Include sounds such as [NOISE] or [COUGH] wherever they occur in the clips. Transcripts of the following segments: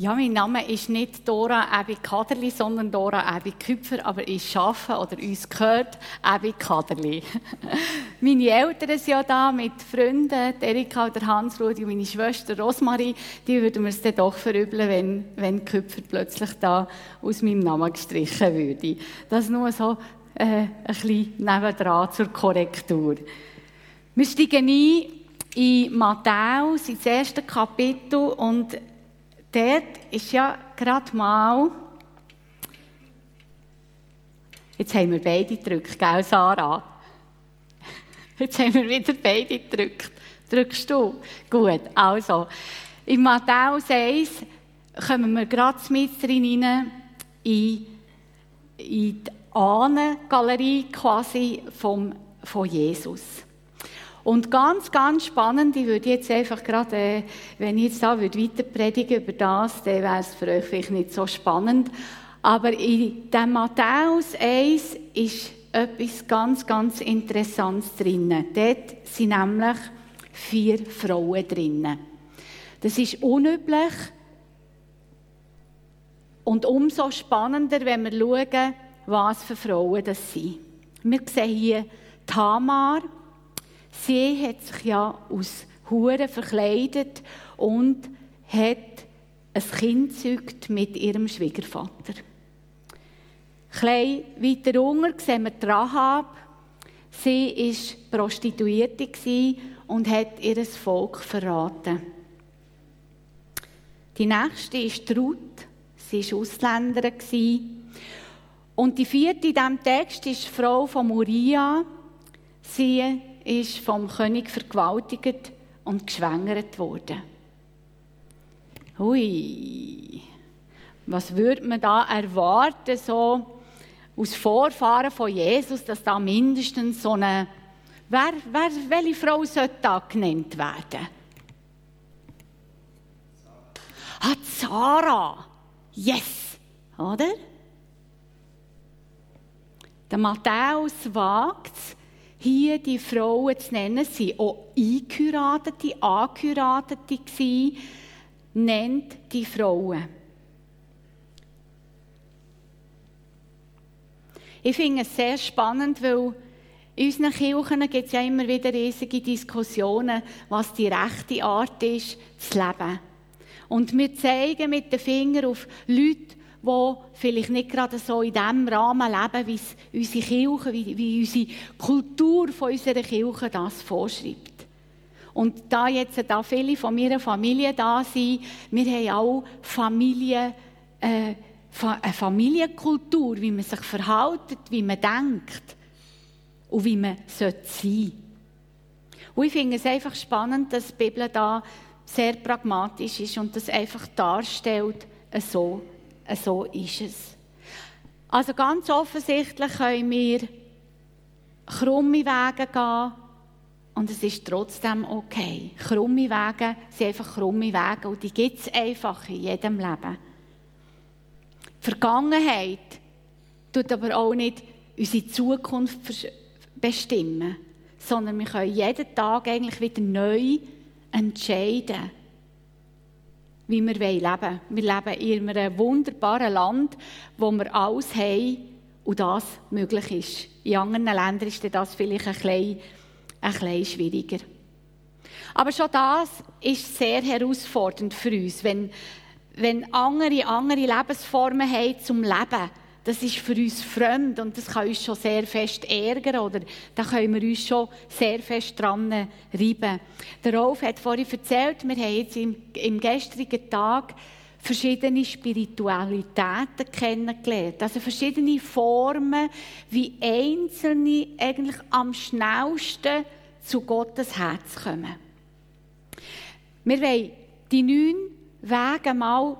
Ja, mein Name ist nicht Dora Ebi Kaderli, sondern Dora Ebi Küpfer, aber ich arbeite oder uns gehört Ebi Kaderli. [LAUGHS] meine Eltern sind ja da mit Freunden, Erika oder Hans-Rudi und meine Schwester Rosmarie, die würden mir es dann doch verübeln, wenn, wenn Küpfer plötzlich da aus meinem Namen gestrichen würde. Das nur so äh, ein bisschen nebendran zur Korrektur. Wir steigen ein in Matthäus, ins erste Kapitel und dort ist ja gerade mal. Jetzt haben wir beide gedrückt, gell, Sarah? [LAUGHS] Jetzt haben wir wieder beide gedrückt. Drückst du? Gut, also. In Matthäus 1 kommen wir gerade mit rein in, in die Ahnengalerie quasi vom, von Jesus. Und ganz, ganz spannend, ich würde jetzt einfach gerade, äh, wenn ich jetzt da weiter predigen über das, dann wäre es für euch vielleicht nicht so spannend. Aber in dem Matthäus 1 ist etwas ganz, ganz Interessantes drin. Dort sind nämlich vier Frauen drin. Das ist unüblich und umso spannender, wenn wir schauen, was für Frauen das sind. Wir sehen hier Tamar, Sie hat sich ja aus Huren verkleidet und hat ein Kind gezeugt mit ihrem Schwiegervater. Klein weiter unten sehen wir Rahab. Sie war Prostituierte und hat ihr Volk verraten. Die nächste ist Ruth. Sie war Ausländerin. Und die vierte in diesem Text ist die Frau von Moria. Sie ist vom König vergewaltigt und geschwängert worden. Hui, was würde man da erwarten, so aus Vorfahren von Jesus, dass da mindestens so eine, wer, wer, welche Frau sollte da genannt werden? Ah, Sarah. Yes, oder? Der Matthäus wagt es, hier die Frauen zu nennen, sie auch eingeheiratete, angeheiratete gewesen, nennt die Frauen. Ich finde es sehr spannend, weil in unseren Kirchen gibt es ja immer wieder riesige Diskussionen, was die rechte Art ist, zu leben. Und wir zeigen mit den Fingern auf Leute, die vielleicht nicht gerade so in dem Rahmen leben, wie es unsere Kirche, wie, wie unsere Kultur von unserer Kirche das vorschreibt. Und da jetzt da viele von meiner Familie da sind, wir haben auch Familie, äh, eine Familienkultur, wie man sich verhält, wie man denkt und wie man sein sollte. Und ich finde es einfach spannend, dass die Bibel da sehr pragmatisch ist und das einfach darstellt, so so ist es. Also ganz offensichtlich können wir krumme Wege gehen und es ist trotzdem okay. Krumme Wege sind einfach krumme Wege und die gibt es einfach in jedem Leben. Die Vergangenheit tut aber auch nicht unsere Zukunft bestimmen, sondern wir können jeden Tag eigentlich wieder neu entscheiden wie wir leben wollen. Wir leben in einem wunderbaren Land, wo wir alles haben und das möglich ist. In anderen Ländern ist das vielleicht ein bisschen, ein bisschen schwieriger. Aber schon das ist sehr herausfordernd für uns, wenn, wenn andere andere Lebensformen haben zum Leben das ist für uns fremd und das kann uns schon sehr fest ärgern oder da können wir uns schon sehr fest dran reiben. Der Rolf hat vorhin erzählt, wir haben jetzt im, im gestrigen Tag verschiedene Spiritualitäten kennengelernt. Also verschiedene Formen, wie Einzelne eigentlich am schnellsten zu Gottes Herz kommen. Wir wollen die neun Wege mal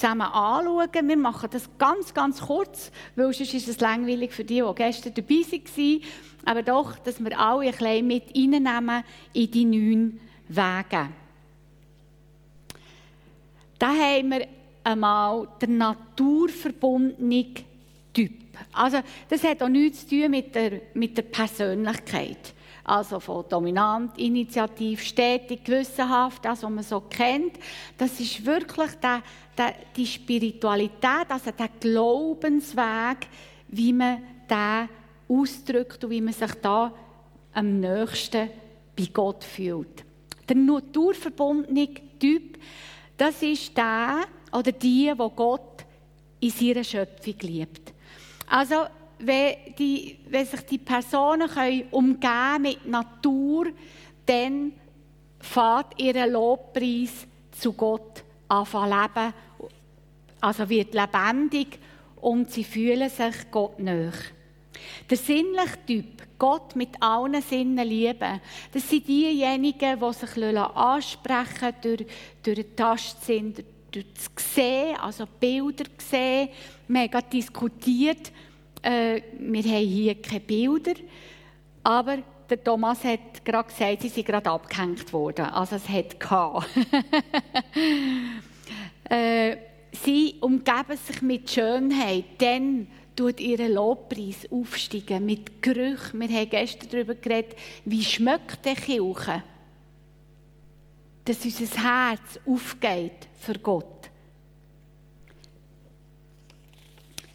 zusammen anschauen. Wir machen das ganz, ganz kurz, weil sonst ist es langweilig für die, die gestern dabei waren. Aber doch, dass wir alle ein bisschen mit reinnehmen in die neun Wege. Da haben wir einmal den naturverbundenen Typ. Also, das hat auch nichts zu tun mit der, mit der Persönlichkeit. Also von dominant, initiativ, stetig, gewissenhaft, das, was man so kennt. Das ist wirklich der, der, die Spiritualität, also der Glaubensweg, wie man den ausdrückt und wie man sich da am nächsten bei Gott fühlt. Der naturverbundene Typ, das ist der oder die, wo Gott in seiner Schöpfung liebt. Also wenn, die, wenn sich die Personen können umgehen mit Natur, dann fährt ihr Lobpreis zu Gott anfangen leben, also wird lebendig und sie fühlen sich Gott näher. Der sinnliche Typ, Gott mit allen Sinnen lieben, das sind diejenigen, die sich ansprechen durch, durch den Tastsinn, durch das Sehen, also Bilder sehen. Wir haben diskutiert, äh, wir haben hier keine Bilder, aber der Thomas hat gerade gesagt, sie sind gerade abgehängt worden. Also es hat [LAUGHS] äh, Sie umgeben sich mit Schönheit, dann tut ihr Lobpreis aufsteigen mit Gerüchen. Wir haben gestern darüber geredet, wie schmeckt der Kirche? Dass unser Herz aufgeht für Gott.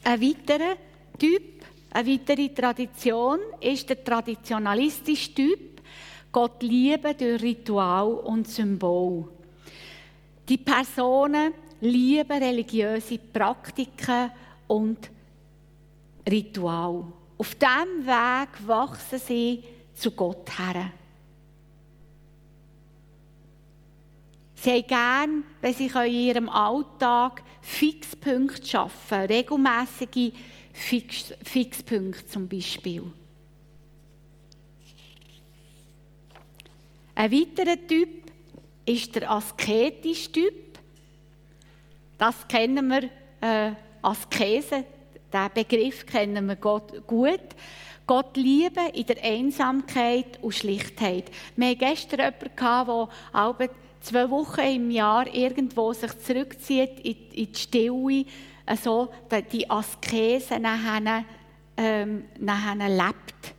Ein weiterer Typ, eine weitere Tradition ist der traditionalistische Typ. Gott lieben durch Ritual und Symbol. Die Personen lieben religiöse Praktiken und Ritual. Auf diesem Weg wachsen sie zu Gott her. Sie haben gern, wenn sie in ihrem Alltag Fixpunkte schaffen regelmäßige Fix, Fixpunkte zum Beispiel. Ein weiterer Typ ist der asketische Typ. Das kennen wir, äh, Askese, den Begriff kennen wir Gott gut. Gott lieben in der Einsamkeit und Schlichtheit. Wir hatten gestern jemanden, der zwei Wochen im Jahr irgendwo sich zurückzieht in die Stille, also die Askese nachher, ähm, lebt.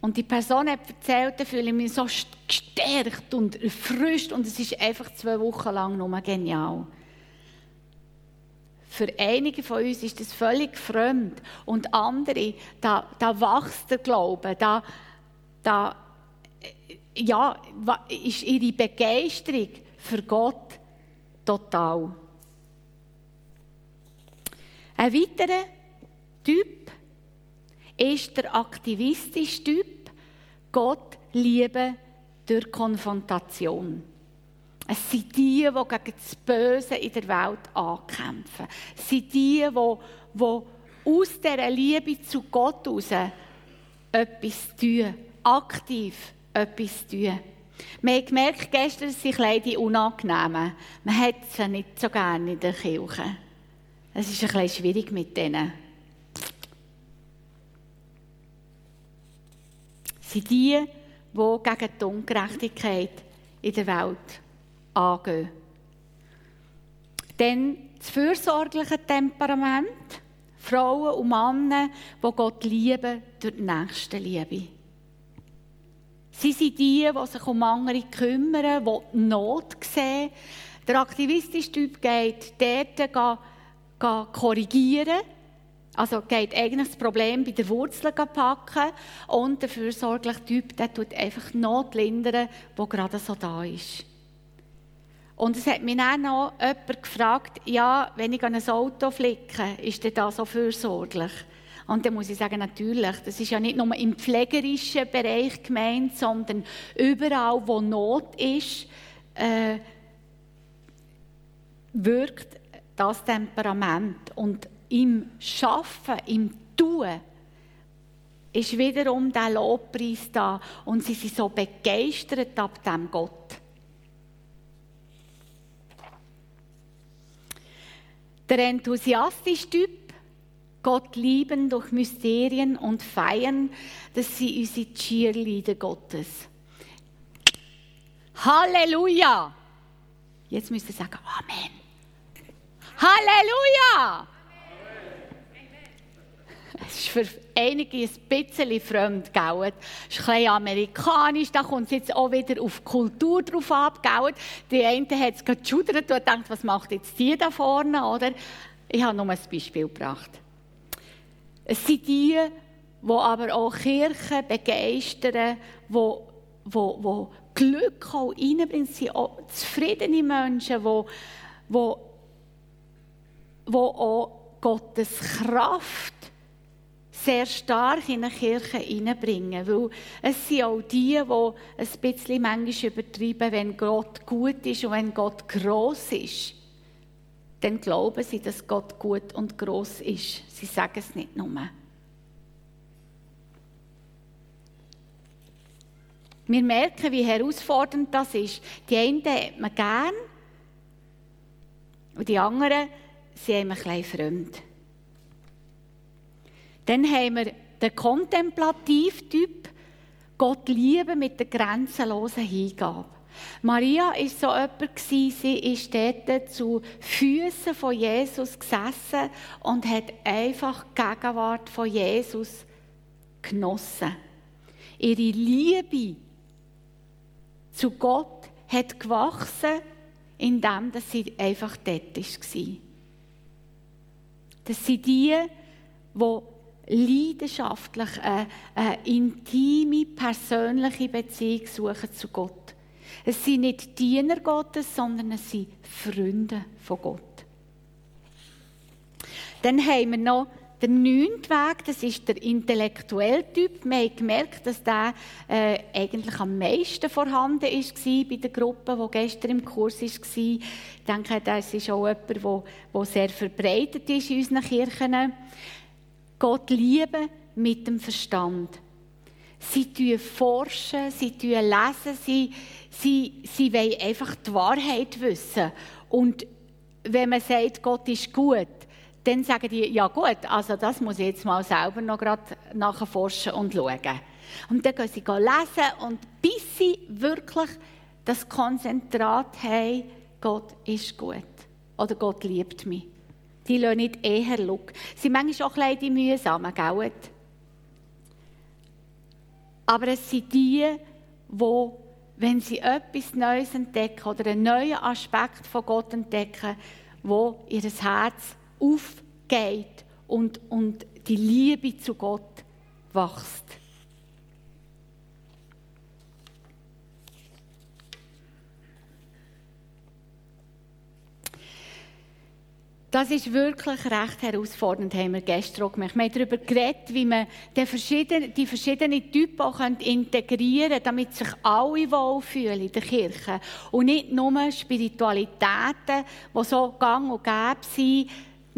Und die Person hat erzählt, da fühle ich mich so gestärkt und erfrischt und es ist einfach zwei Wochen lang nur genial. Für einige von uns ist das völlig fremd und andere, da, da wächst der Glaube, da, da ja, ist ihre Begeisterung für Gott total. Ein weiterer Typ ist der aktivistische Typ. Gott lieben durch Konfrontation. Es sind die, die gegen das Böse in der Welt ankämpfen. Es sind die, die, die aus dieser Liebe zu Gott heraus etwas tun, aktiv etwas tun. Wir haben gemerkt, gestern sind die unangenehm. Man hat sie nicht so gerne in der Kirche. Es ist ein bisschen schwierig mit denen. Sind die, die gegen die Ungerechtigkeit in der Welt angehen. Dann das fürsorgliche Temperament. Frauen und Männer, die Gott lieben durch die Nächstenliebe. Sie sind die, die sich um andere kümmern, die die Not sehen. Der aktivistische Typ geht dort korrigieren. Also geht eigentlich das Problem bei der Wurzel packen und der fürsorgliche Typ, der tut einfach Not lindern, wo gerade so da ist. Und es hat mich dann noch jemand gefragt, ja, wenn ich an ein Auto flicke, ist der da so fürsorglich? Und dann muss ich sagen, natürlich, das ist ja nicht nur im pflegerischen Bereich gemeint, sondern überall, wo Not ist, äh, wirkt das Temperament. Und im Schaffen, im Tun, ist wiederum der Lobpreis da und sie sind so begeistert ab dem Gott. Der enthusiastische Typ, Gott lieben durch Mysterien und feiern, das sind unsere Cheerleader Gottes. Halleluja! Jetzt müsst ihr sagen Amen. Halleluja! Es ist für einige ein bisschen fremd, gell? Das ist ein amerikanisch, da kommt es jetzt auch wieder auf die Kultur drauf ab, gell? Die eine hat es geschudert und denkt, was macht jetzt die da vorne, oder? Ich habe nur ein Beispiel gebracht. Es sind die, die aber auch Kirchen begeistern, die, die, die Glück auch reinbringen. Es sind auch zufriedene Menschen, die, die, die auch Gottes Kraft sehr stark in eine Kirche hineinbringen. Weil es sind auch die, die ein bisschen manchmal übertreiben, wenn Gott gut ist und wenn Gott gross ist. Dann glauben sie, dass Gott gut und gross ist. Sie sagen es nicht nur. Wir merken, wie herausfordernd das ist. Die einen hat man gern und die anderen sind einem ein bisschen fremd. Dann haben wir den Kontemplativtyp, Gott lieben mit der grenzenlosen Hingabe. Maria war so jemand, sie ist dort zu Füßen von Jesus gesessen und hat einfach die Gegenwart von Jesus genossen. Ihre Liebe zu Gott hat gewachsen, indem sie einfach dort war. Das sind die, die leidenschaftlich eine, eine intime, persönliche Beziehung suchen zu Gott. Es sind nicht Diener Gottes, sondern es sind Freunde von Gott. Dann haben wir noch der neunte Weg, das ist der intellektuelle Typ. Wir haben gemerkt, dass der äh, eigentlich am meisten vorhanden war bei der Gruppe, die gestern im Kurs war. Ich denke, das ist auch jemand, der sehr verbreitet ist in unseren Kirchen. Gott lieben mit dem Verstand. Sie forschen, sie lesen, sie, sie, sie wollen einfach die Wahrheit wissen. Und wenn man sagt, Gott ist gut, dann sagen die, ja gut, also das muss ich jetzt mal selber noch gerade nachforschen und schauen. Und dann gehen sie lesen und bis sie wirklich das Konzentrat haben, Gott ist gut oder Gott liebt mich. Die lassen nicht eher schauen. Sie sind manchmal auch ein bisschen mühsam, gell? Aber es sind die, die, wenn sie etwas Neues entdecken oder einen neuen Aspekt von Gott entdecken, wo ihr Herz aufgeht und, und die Liebe zu Gott wächst. Das ist wirklich recht herausfordernd, haben wir gestern gemacht. Wir haben darüber geredet, wie man die verschiedenen, die verschiedenen Typen auch integrieren kann, damit sich alle wohlfühlen in der Kirche. Und nicht nur Spiritualitäten, die so gang und gäbe sind,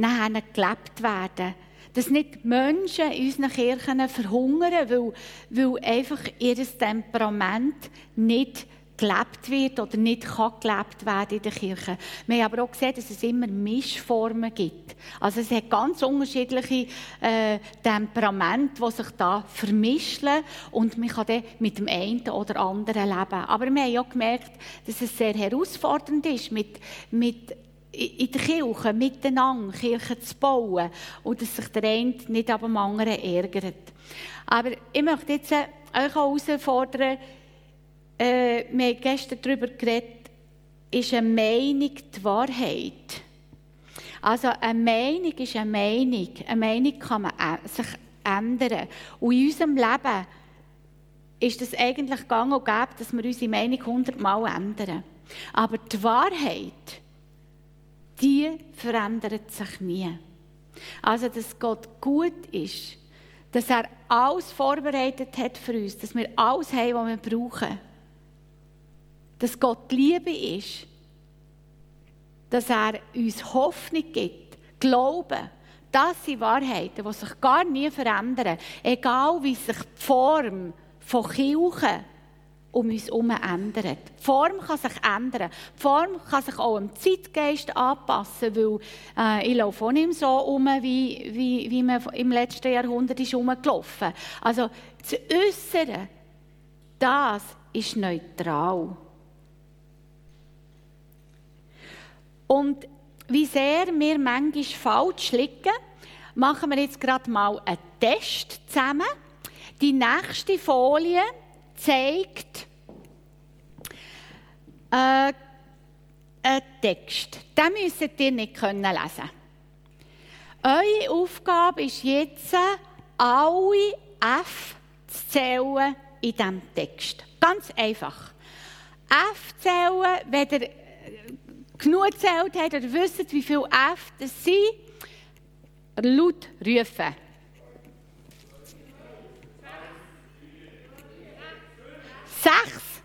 nachher gelebt werden. Dass nicht Menschen in unseren Kirchen verhungern, weil, weil einfach ihr Temperament nicht gelebt wird oder nicht kann gelebt werden in der Kirche. Wir haben aber auch gesehen, dass es immer Mischformen gibt. Also es hat ganz unterschiedliche äh, Temperamente, die sich da vermischen und man kann dann mit dem einen oder anderen leben. Aber wir haben auch gemerkt, dass es sehr herausfordernd ist, mit, mit in der Kirche miteinander Kirche zu bauen und dass sich der eine nicht ab dem anderen ärgert. Aber ich möchte jetzt euch auch herausfordern, äh, wir haben gestern darüber geredet, ist eine Meinung die Wahrheit? Also eine Meinung ist eine Meinung. Eine Meinung kann man sich ändern. Und in unserem Leben ist es eigentlich gang und gäbe, dass wir unsere Meinung hundertmal ändern. Aber die Wahrheit, die verändert sich nie. Also, dass Gott gut ist, dass er alles vorbereitet hat für uns, dass wir alles haben, was wir brauchen dass Gott Liebe ist, dass er uns Hoffnung gibt, Glauben. Das sind Wahrheiten, die sich gar nie verändern. Egal wie sich die Form von Kirchen um uns herum ändert. Die Form kann sich ändern. Die Form kann sich auch dem Zeitgeist anpassen, weil äh, ich laufe auch nicht so um, wie, wie, wie man im letzten Jahrhundert ist rumgelaufen. Also das Äußere, das ist neutral. Und wie sehr wir manchmal falsch liegen, machen wir jetzt gerade mal einen Test zusammen. Die nächste Folie zeigt äh, einen Text. Den müsst ihr nicht können lesen. Eure Aufgabe ist jetzt, alle F zu zählen in diesem Text. Ganz einfach. F zählen, wenn ihr genug gezählt habt oder wisst, wie viele F das sind, laut rufen. Sechs.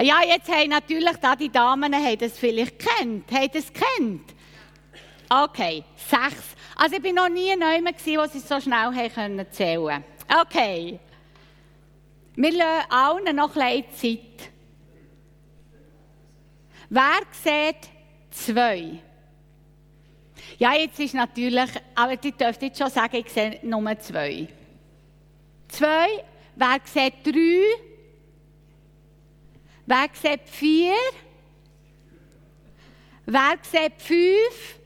Ja, jetzt haben natürlich da die Damen haben das vielleicht kennt. Haben das kennt? Okay, sechs. Also ich bin noch nie neu gewesen, wo sie so schnell haben können zählen. Okay. Wir lassen allen noch ein Zeit. Wer sieht zwei? Ja, jetzt ist natürlich, aber ihr dürft jetzt schon sagen, ich sehe nur zwei. Zwei. Wer sieht drei? Wer sieht vier? Wer sieht fünf?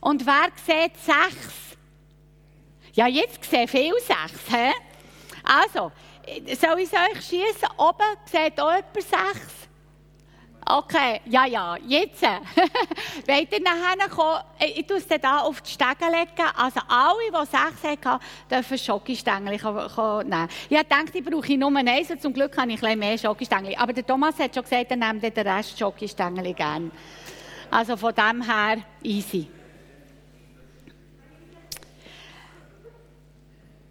Und wer sieht sechs? Ja, jetzt sehe viel sechs. He? Also, soll ich es euch schießen? Oben sieht auch jemand sechs? Okay, ja, ja, jetzt. [LAUGHS] Wollt ihr nachher kommen? Ich tue es dann hier auf die Stege legen. Also alle, die sechs hatten, dürfen Schokostängel nehmen. Ich dachte, ich brauche nur eins und zum Glück habe ich ein mehr Schokostängel. Aber der Thomas hat schon gesagt, er nimmt den Rest Schokostängel gerne. Also von dem her easy.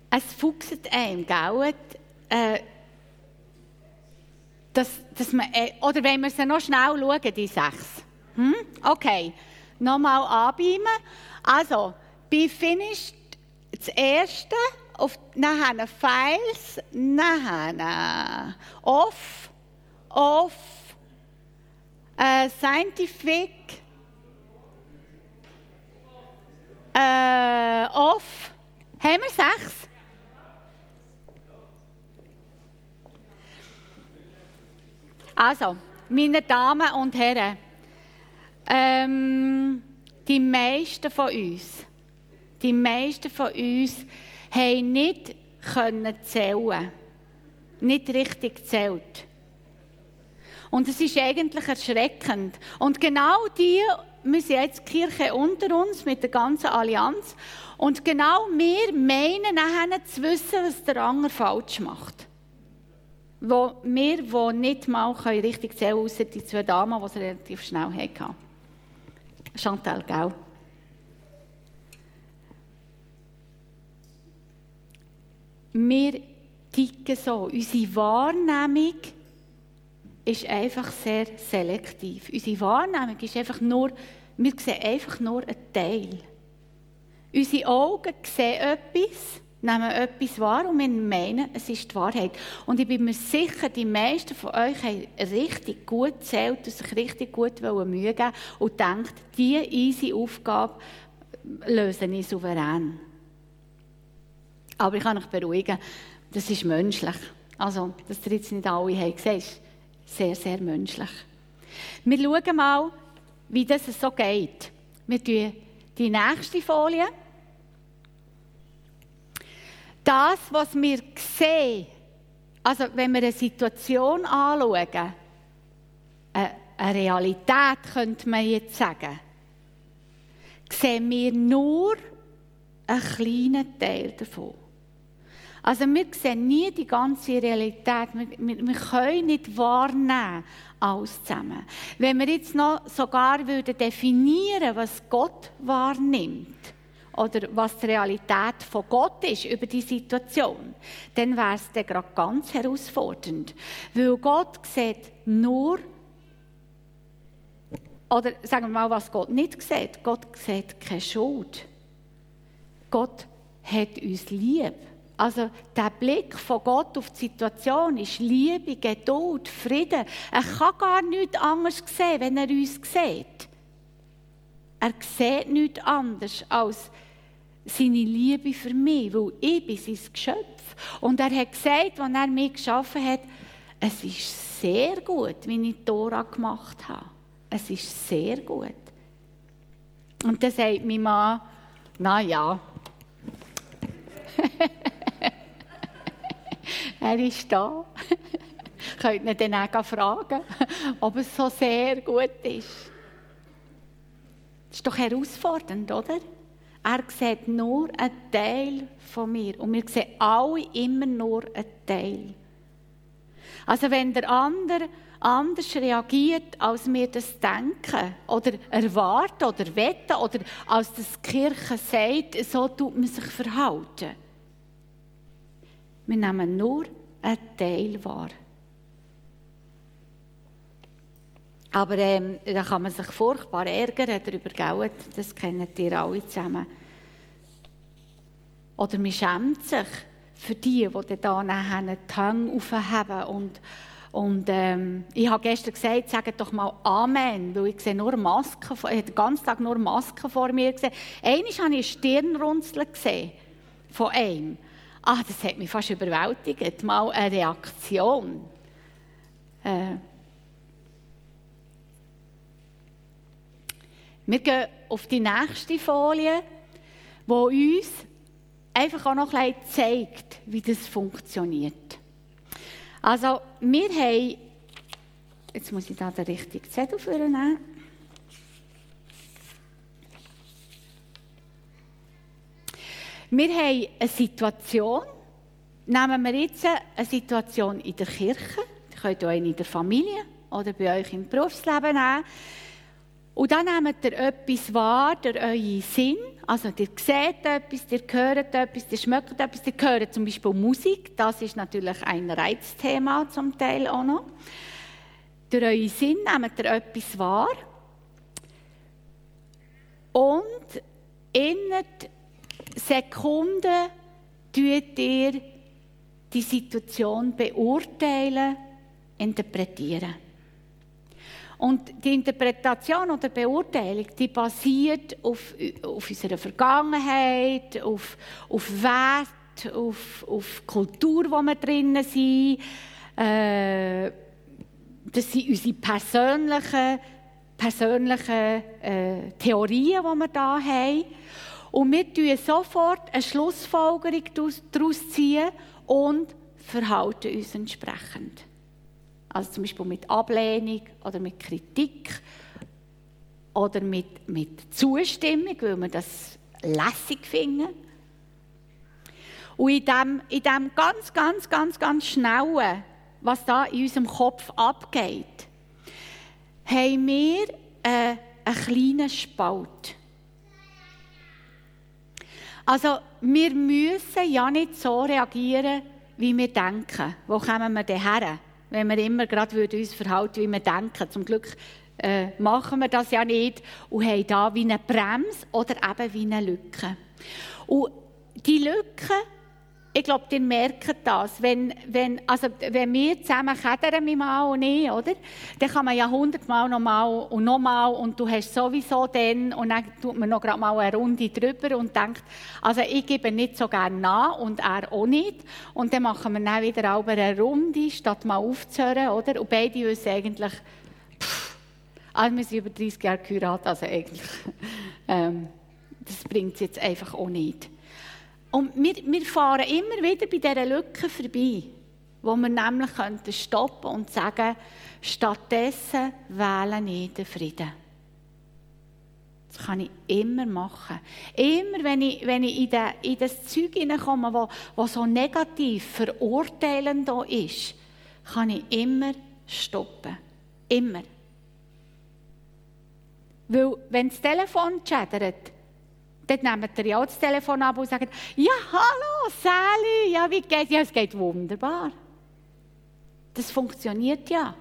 Es fuchst einem, gell? Äh, dass, dass man, äh, oder wenn wir sie noch schnell schauen, die sechs. Hm? Okay, nochmal anbeamen. Also, bei Finished das erste, auf, nachher Files, nachher Off, Off, äh, Scientific, äh, Off. Haben wir sechs? Also, meine Damen und Herren, ähm, die meisten von uns, die meisten von uns haben nicht können zählen, nicht richtig gezählt. Und es ist eigentlich erschreckend. Und genau die, wir sind jetzt die Kirche unter uns mit der ganzen Allianz. Und genau wir meinen nachher zu wissen, was der andere falsch macht wo wir, die nicht mal richtig zählen können, außer die zwei Damen, die es relativ schnell hatten. Chantal, gell? Wir ticken so. Unsere Wahrnehmung ist einfach sehr selektiv. Unsere Wahrnehmung ist einfach nur, wir sehen einfach nur einen Teil. Unsere Augen sehen etwas nehmen etwas wahr und wir meinen, es ist die Wahrheit. Und ich bin mir sicher, die meisten von euch haben richtig gut zählt und sich richtig gut Mühe geben und denkt, diese easy Aufgabe löse ich souverän. Aber ich kann euch beruhigen, das ist menschlich. Also, dass ihr jetzt nicht alle haben gesehen, ist sehr, sehr menschlich. Wir schauen mal, wie das so geht. Wir tun die nächste Folie das, was wir sehen, also wenn wir eine Situation anschauen, eine Realität könnte man jetzt sagen, sehen wir nur einen kleinen Teil davon. Also wir sehen nie die ganze Realität. Wir, wir, wir können nicht wahrnehmen alles zusammen. Wenn wir jetzt noch sogar würden definieren, was Gott wahrnimmt, oder was die Realität von Gott ist über die Situation, dann wäre es dann gerade ganz herausfordernd. Weil Gott sieht nur, oder sagen wir mal, was Gott nicht sieht. Gott sieht keine Schuld. Gott hat uns lieb. Also der Blick von Gott auf die Situation ist Liebe, Geduld, Frieden. Er kann gar nichts anderes sehen, wenn er uns sieht. Er sieht nichts anderes als seine Liebe für mich, weil ich bin sein Geschöpf. Und er hat gesagt, als er mich geschaffen hat, es ist sehr gut, wie ich Tora gemacht habe. Es ist sehr gut. Und dann sagt mein Mann, Na ja. [LAUGHS] er ist da. [LAUGHS] Könnt ihr dann auch fragen, [LAUGHS] ob es so sehr gut ist. Das ist doch herausfordernd, oder? Er sieht nur einen Teil von mir und wir sehen alle immer nur einen Teil. Also wenn der andere anders reagiert, als wir das denken oder erwarten oder wetten oder als das die Kirche sagt, so tut man sich verhalten. Wir nehmen nur einen Teil wahr. Aber ähm, da kann man sich furchtbar ärgern darüber, gell? das kennen ihr alle zusammen. Oder man schämt sich für die, die dann die Hänge aufheben und und ähm, ich habe gestern gesagt, sagt doch mal Amen, weil ich sehe nur Masken, ich habe den ganzen Tag nur Masken vor mir gesehen. Einmal habe ich ein Stirnrunzeln gesehen von einem. Ah, das hat mich fast überwältigt. Mal eine Reaktion. Äh, Wir gehen auf die nächste Folie, wo uns einfach auch noch ein bisschen zeigt, wie das funktioniert. Also, wir haben, jetzt muss ich da den richtigen Zettel nehmen. Wir haben eine Situation, nehmen wir jetzt eine Situation in der Kirche, ihr könnt auch eine in der Familie oder bei euch im Berufsleben nehmen. Und dann nehmt ihr etwas wahr, der euren Sinn. Also, ihr seht etwas, ihr hört etwas, ihr schmeckt etwas, ihr hört zum Beispiel Musik. Das ist natürlich ein Reizthema zum Teil auch noch. Durch euren Sinn nehmt ihr etwas wahr. Und in Sekunden tut ihr die Situation beurteilen, interpretieren. Und die Interpretation oder Beurteilung, die basiert auf, auf unserer Vergangenheit, auf, auf Wert, auf, auf Kultur, wo wir drinnen sind. Äh, das sind unsere persönlichen, persönlichen äh, Theorien, die wir hier haben. Und wir ziehen sofort eine Schlussfolgerung daraus ziehen und verhalten uns entsprechend. Also zum Beispiel mit Ablehnung oder mit Kritik oder mit, mit Zustimmung, weil wir das lässig finden. Und in dem, in dem ganz, ganz, ganz, ganz Schnellen, was da in unserem Kopf abgeht, haben wir äh, einen kleinen Spalt. Also, wir müssen ja nicht so reagieren, wie wir denken. Wo kommen wir denn her? Wenn wir immer gerade uns verhalten, wie wir denken. Zum Glück äh, machen wir das ja nicht und haben da wie eine Bremse oder eben wie eine Lücke. Und die Lücke ich glaube, ihr merkt das. Wenn, wenn, also, wenn wir zusammen kedern, mein Mann und ich, oder? Dann kann man ja hundertmal nochmal und nochmal und du hast sowieso dann und dann tut man noch gerade mal eine Runde drüber und denkt, also ich gebe nicht so gerne nach und er auch nicht. Und dann machen wir dann wieder eine Runde, statt mal aufzuhören, oder? Und beide wissen eigentlich, pff, also wir sind über 30 Jahre geheiratet, also eigentlich, [LAUGHS] ähm, das bringt es jetzt einfach auch nicht. Und wir, wir fahren immer wieder bei dieser Lücke vorbei, wo wir nämlich könnten stoppen und sagen, stattdessen wähle ich den Frieden. Das kann ich immer machen. Immer, wenn ich, wenn ich in, de, in das Zeug hineinkomme, wo, wo so negativ, verurteilend ist, kann ich immer stoppen. Immer. Weil, wenn das Telefon chattert, dann nehmt ihr ja das Telefon ab und sagt, ja, hallo, Sally, ja, wie geht's? Ja, es geht wunderbar. Das funktioniert ja.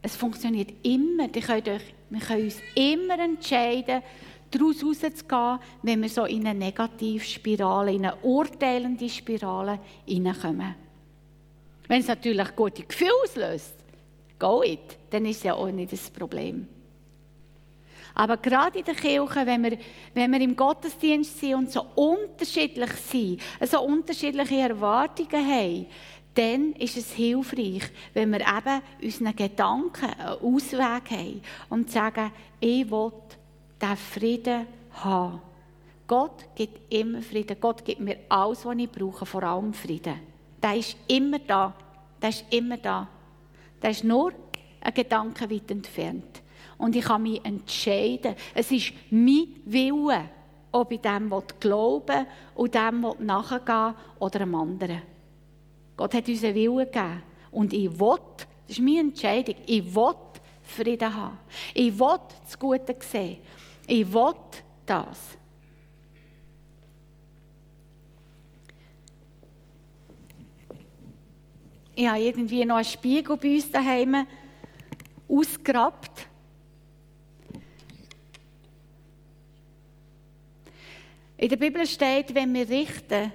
Es funktioniert immer. Wir können uns immer entscheiden, daraus rauszugehen, wenn wir so in eine Negativspirale, in eine urteilende Spirale hineinkommen. Wenn es natürlich gute Gefühle auslöst, go it, dann ist es ja auch nicht das Problem. Aber gerade in der Kirche, wenn wir, wenn wir im Gottesdienst sind und so unterschiedlich sind, so unterschiedliche Erwartungen haben, dann ist es hilfreich, wenn wir eben unseren Gedanken einen Ausweg haben und sagen, ich will diesen Frieden haben. Gott gibt immer Frieden. Gott gibt mir alles, was ich brauche, vor allem Frieden. Der ist immer da. Der ist immer da. Der ist nur ein Gedanke weit entfernt. Und ich kann mich entscheiden. Es ist mein Wille, ob ich dem glauben und dem nachgehen oder einem anderen. Gott hat uns einen Willen gegeben. Und ich will, das ist meine Entscheidung, ich will Frieden haben. Ich will das Gute sehen. Ich will das. Ich habe irgendwie noch einen Spiegel bei uns daheim ausgegrabt. In der Bibel steht, wenn wir richten,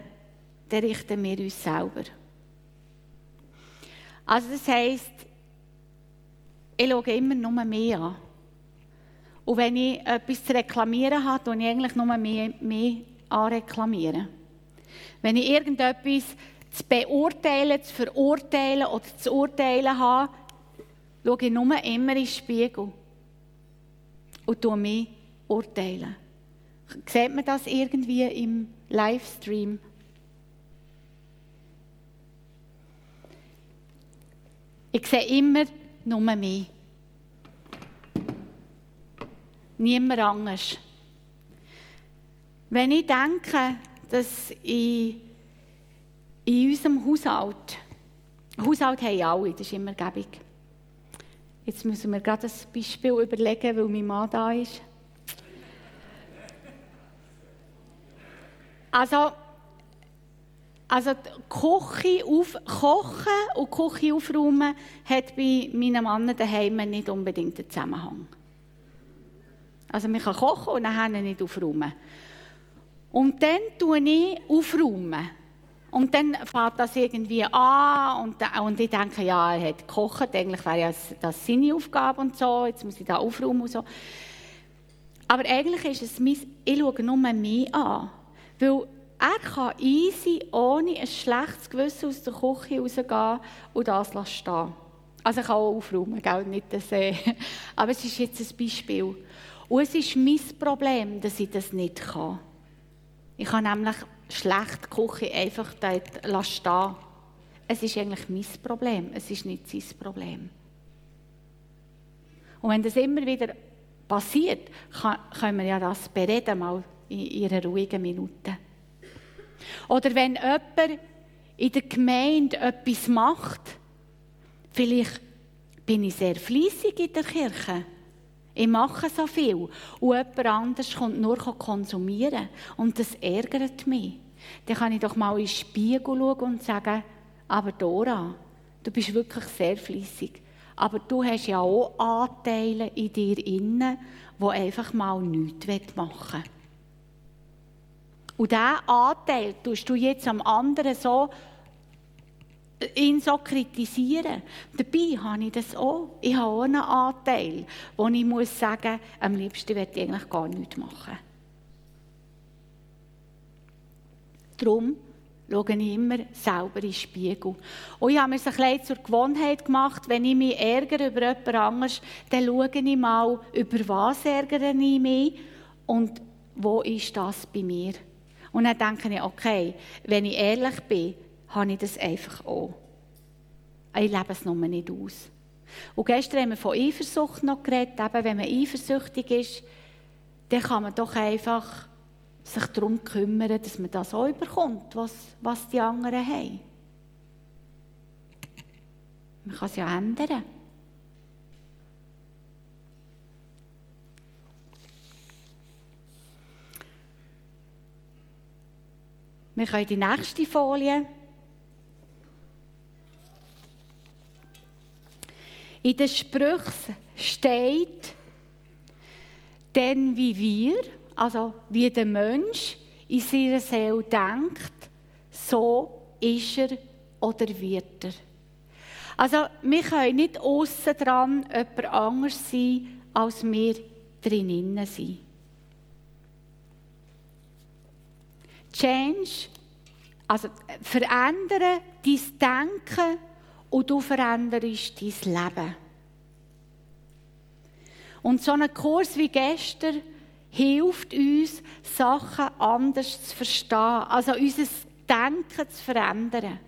dann richten wir uns selber. Also das heisst, ich schaue immer nur mehr an. Und wenn ich etwas zu reklamieren habe, dann ich eigentlich nur mehr, mehr anreklamieren. Wenn ich irgendetwas zu beurteilen, zu verurteilen oder zu urteilen habe, schaue ich nur immer in den Spiegel und tue mich urteilen. Sieht man das irgendwie im Livestream? Ich sehe immer nur mich. Niemand anders. Wenn ich denke, dass ich in unserem Haushalt, Haushalt haben alle, das ist immer gäbig. Jetzt müssen wir gerade ein Beispiel überlegen, weil mein Mann da ist. Also, also Küche auf, Kochen und Küche aufräumen hat bei meinen Mann daheim nicht unbedingt einen Zusammenhang. Also man kann kochen und dann nicht aufräumen. Und dann tue ich aufräumen. Und dann fängt das irgendwie an und, und ich denke, ja, er hat gekocht, eigentlich wäre ja das seine Aufgabe und so, jetzt muss ich da aufräumen und so. Aber eigentlich ist es mein, ich schaue nur mich an, weil er kann easy, ohne ein schlechtes Gewissen aus der Küche rausgehen und das stehen Also er kann auch aufräumen, gell? nicht das, äh, [LAUGHS] aber es ist jetzt ein Beispiel. Und es ist mein Problem, dass ich das nicht kann. Ich kann nämlich schlecht die Küche einfach dort stehen Es ist eigentlich mein Problem, es ist nicht sein Problem. Und wenn das immer wieder passiert, kann, können wir ja das bereden, mal in ihrer ruhigen Minute. Oder wenn jemand in der Gemeinde etwas macht, vielleicht bin ich sehr fleissig in der Kirche. Ich mache so viel. Und jemand anderes kommt nur konsumieren. Und das ärgert mich. Dann kann ich doch mal in den Spiegel schauen und sagen, aber Dora, du bist wirklich sehr fleissig. Aber du hast ja auch Anteile in dir innen, die einfach mal nichts machen wollen. Und diesen Anteil tust du jetzt am anderen so, ihn so kritisieren. Dabei habe ich das auch. Ich habe auch einen Anteil, wo ich muss sagen, am liebsten möchte ich eigentlich gar nichts machen. Darum schaue ich immer selber in den Spiegel. Und ich habe mir es ein zur Gewohnheit gemacht, wenn ich mich ärgere über jemand anderes, dann schaue ich mal, über was ärgere ich mich und wo ist das bei mir. Und dann denke ich, okay, wenn ich ehrlich bin, habe ich das einfach auch. Ich lebe es nur nicht aus. Und gestern haben wir von Eifersucht noch geredet. Eben, wenn man eifersüchtig ist, dann kann man doch einfach sich darum kümmern, dass man das auch überkommt, was, was die anderen haben. Man kann es ja ändern. Wir können die nächste Folie. In den Sprüchen steht, denn wie wir, also wie der Mensch in seiner Seele denkt, so ist er oder wird er. Also wir können nicht aussen dran jemand anders sein, als wir drinnen sind. Change, also verändere dein Denken und du veränderst dein Leben. Und so ein Kurs wie gestern hilft uns, Sachen anders zu verstehen, also unser Denken zu verändern.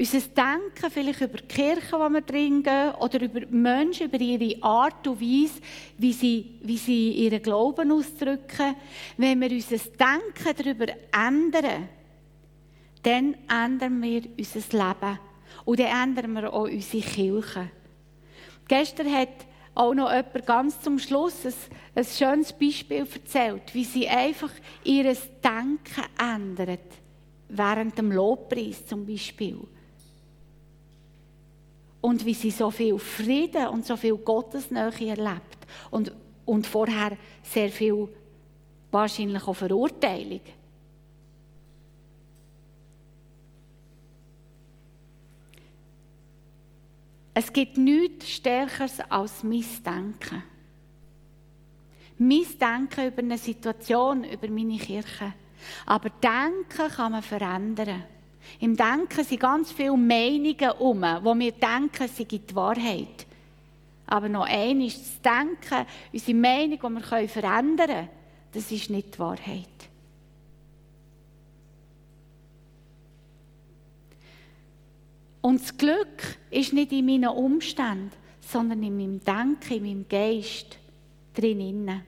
Unser Denken vielleicht über die Kirche, wo wir drin gehen, oder über Menschen, über ihre Art und Weise, wie sie, wie sie ihren Glauben ausdrücken. Wenn wir unser Denken darüber ändern, dann ändern wir unser Leben. Und dann ändern wir auch unsere Kirche. Gestern hat auch noch jemand ganz zum Schluss ein, ein schönes Beispiel erzählt, wie sie einfach ihr Denken ändert. Während dem Lobpreis zum Beispiel. Und wie sie so viel Frieden und so viel Gottesnähe erlebt. Und, und vorher sehr viel wahrscheinlich auch Verurteilung. Es gibt nichts Stärkeres als mein Denken. Mein Denken über eine Situation, über meine Kirche. Aber Denken kann man verändern. Im Denken sind ganz viele Meinungen um, wo wir denken, sie gibt die Wahrheit. Aber noch ein ist das Denken, unsere Meinung, die wir verändern können, das ist nicht die Wahrheit. Und das Glück ist nicht in meinen Umständen, sondern in meinem Denken, in meinem Geist drinnen.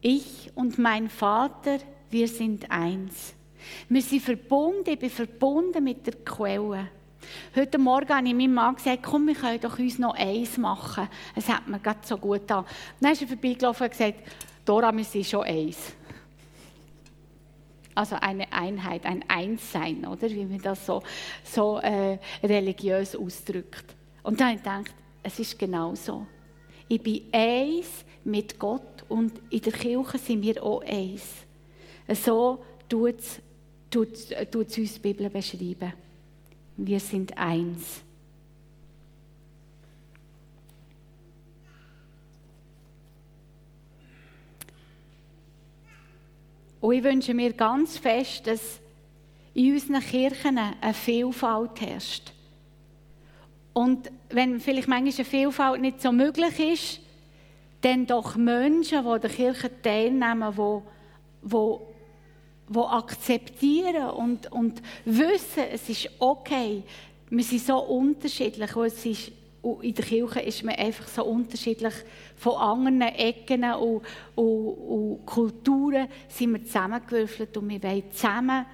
Ich und mein Vater, wir sind eins. Wir sind verbunden, ich bin verbunden mit der Quelle. Heute Morgen habe ich meinem Mann gesagt, komm, wir können doch uns noch eins machen. Es hat mir gerade so gut an. Dann ist er vorbeigelaufen und gesagt, Dora, wir sind schon eins. Also eine Einheit, ein Einssein, oder? Wie man das so, so äh, religiös ausdrückt. Und dann habe ich gedacht, es ist genau so. Ich bin eins mit Gott und in der Kirche sind wir auch eins. So tut es uns die Bibel beschreiben. Wir sind eins. Und ich wünsche mir ganz fest, dass in unseren Kirchen eine Vielfalt herrscht. Und wenn vielleicht manchmal eine Vielfalt nicht so möglich ist, dann doch Menschen, die der Kirche teilnehmen, die, die, die akzeptieren und, und wissen, es ist okay. Wir sind so unterschiedlich und es ist in der Kirche ist man einfach so unterschiedlich von anderen Ecken und, und, und Kulturen sind wir zusammengewürfelt und wir wollen zusammen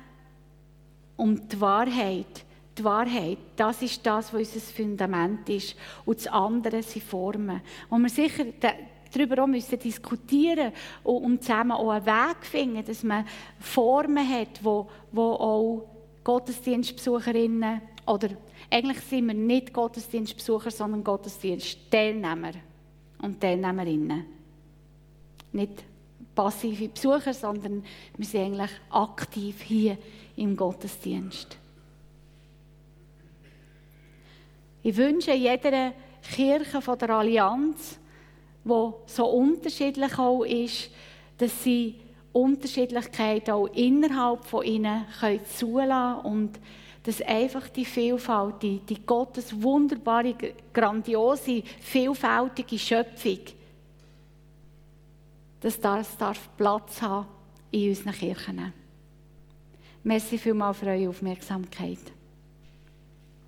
um die Wahrheit, die Wahrheit, das ist das, was unser Fundament ist und das andere sind Formen. Und wir sicher darüber auch müssen diskutieren und um zusammen auch einen Weg finden, dass man Formen hat, wo, wo auch Gottesdienstbesucherinnen oder eigentlich sind wir nicht Gottesdienstbesucher, sondern Gottesdienstteilnehmer und Teilnehmerinnen. Nicht passive Besucher, sondern wir sind eigentlich aktiv hier im Gottesdienst. Ich wünsche jeder Kirche von der Allianz, wo so unterschiedlich auch ist, dass sie Unterschiedlichkeit auch innerhalb von ihnen können zulassen und dass einfach die Vielfalt, die, die Gottes wunderbare, grandiose, vielfältige Schöpfung, dass das darf Platz haben in unseren Kirchen. Merci vielmals für eure Aufmerksamkeit.